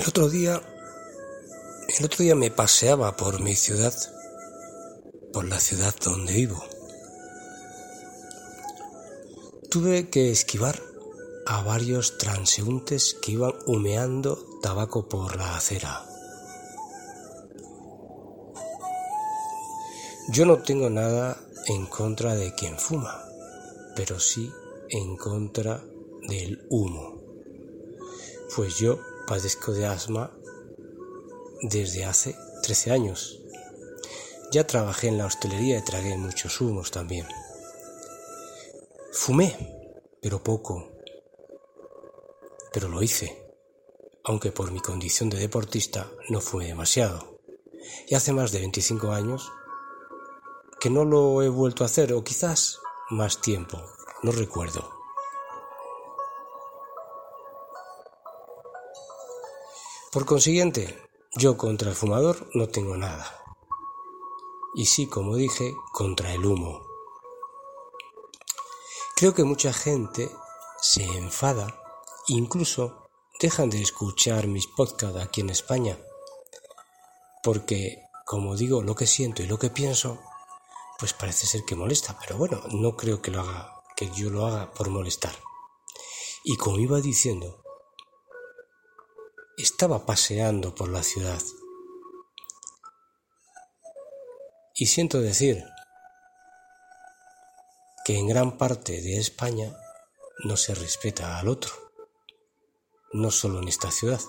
El otro día, el otro día me paseaba por mi ciudad, por la ciudad donde vivo. Tuve que esquivar a varios transeúntes que iban humeando tabaco por la acera. Yo no tengo nada en contra de quien fuma, pero sí en contra del humo. Pues yo padezco de asma desde hace 13 años. Ya trabajé en la hostelería y tragué muchos humos también. Fumé, pero poco. Pero lo hice, aunque por mi condición de deportista no fumé demasiado. Y hace más de 25 años que no lo he vuelto a hacer, o quizás más tiempo, no recuerdo. Por consiguiente, yo contra el fumador no tengo nada. Y sí, como dije, contra el humo. Creo que mucha gente se enfada, incluso dejan de escuchar mis podcasts aquí en España, porque, como digo, lo que siento y lo que pienso, pues parece ser que molesta, pero bueno, no creo que lo haga, que yo lo haga por molestar. Y como iba diciendo, estaba paseando por la ciudad. Y siento decir que en gran parte de España no se respeta al otro, no solo en esta ciudad.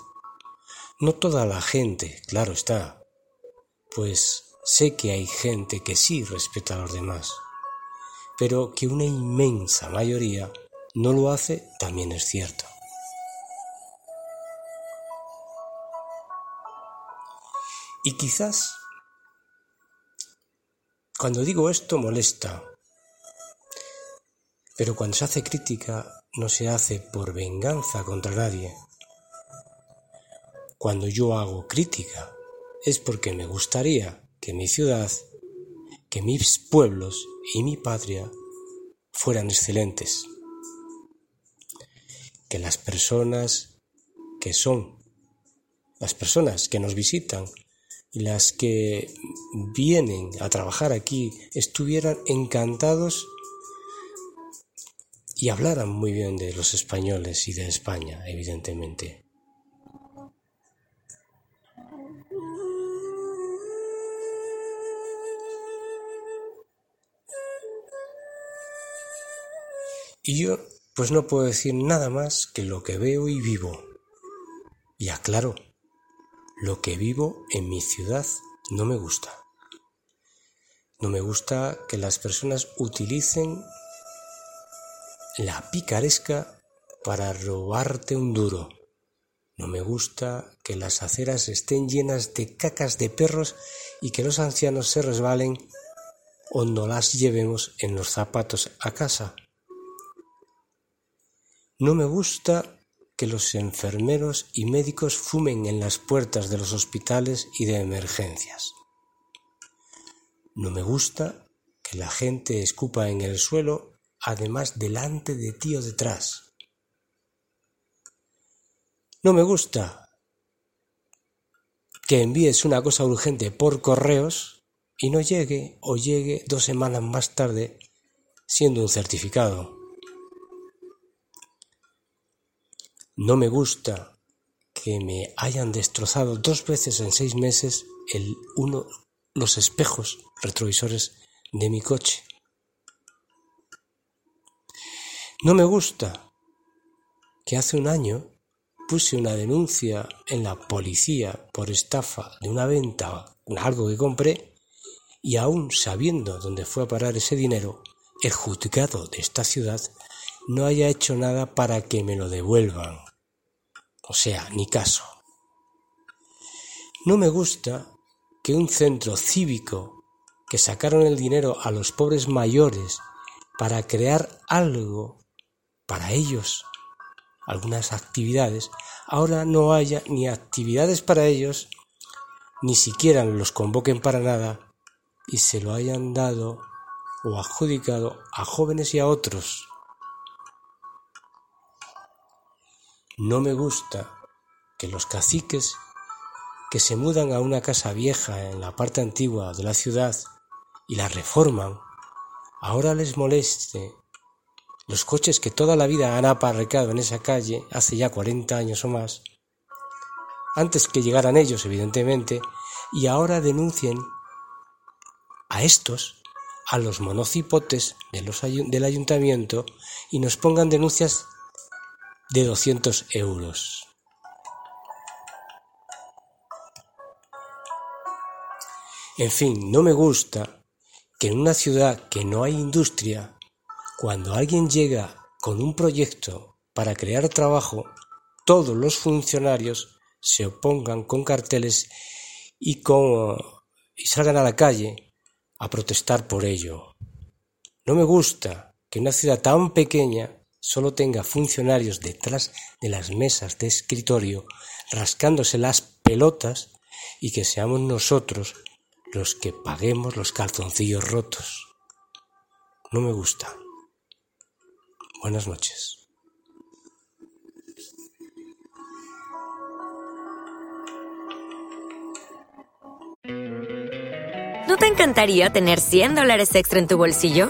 No toda la gente, claro está, pues sé que hay gente que sí respeta a los demás, pero que una inmensa mayoría no lo hace también es cierto. Y quizás cuando digo esto molesta, pero cuando se hace crítica no se hace por venganza contra nadie. Cuando yo hago crítica es porque me gustaría que mi ciudad, que mis pueblos y mi patria fueran excelentes. Que las personas que son, las personas que nos visitan y las que vienen a trabajar aquí estuvieran encantados y hablaran muy bien de los españoles y de España, evidentemente. Y yo, pues no puedo decir nada más que lo que veo y vivo. Y aclaro, lo que vivo en mi ciudad no me gusta. No me gusta que las personas utilicen la picaresca para robarte un duro. No me gusta que las aceras estén llenas de cacas de perros y que los ancianos se resbalen o no las llevemos en los zapatos a casa. No me gusta que los enfermeros y médicos fumen en las puertas de los hospitales y de emergencias. No me gusta que la gente escupa en el suelo, además delante de ti o detrás. No me gusta que envíes una cosa urgente por correos y no llegue o llegue dos semanas más tarde siendo un certificado. No me gusta que me hayan destrozado dos veces en seis meses el uno los espejos retrovisores de mi coche. No me gusta que hace un año puse una denuncia en la policía por estafa de una venta, algo que compré, y aún sabiendo dónde fue a parar ese dinero, el juzgado de esta ciudad no haya hecho nada para que me lo devuelvan. O sea, ni caso. No me gusta que un centro cívico que sacaron el dinero a los pobres mayores para crear algo para ellos, algunas actividades, ahora no haya ni actividades para ellos, ni siquiera los convoquen para nada y se lo hayan dado o adjudicado a jóvenes y a otros. No me gusta que los caciques que se mudan a una casa vieja en la parte antigua de la ciudad y la reforman, ahora les moleste los coches que toda la vida han aparcado en esa calle hace ya 40 años o más, antes que llegaran ellos, evidentemente, y ahora denuncien a estos, a los monocipotes del ayuntamiento, y nos pongan denuncias de 200 euros. En fin, no me gusta que en una ciudad que no hay industria cuando alguien llega con un proyecto para crear trabajo, todos los funcionarios se opongan con carteles y, y salgan a la calle a protestar por ello. No me gusta que una ciudad tan pequeña solo tenga funcionarios detrás de las mesas de escritorio rascándose las pelotas y que seamos nosotros los que paguemos los calzoncillos rotos. No me gusta. Buenas noches. ¿No te encantaría tener 100 dólares extra en tu bolsillo?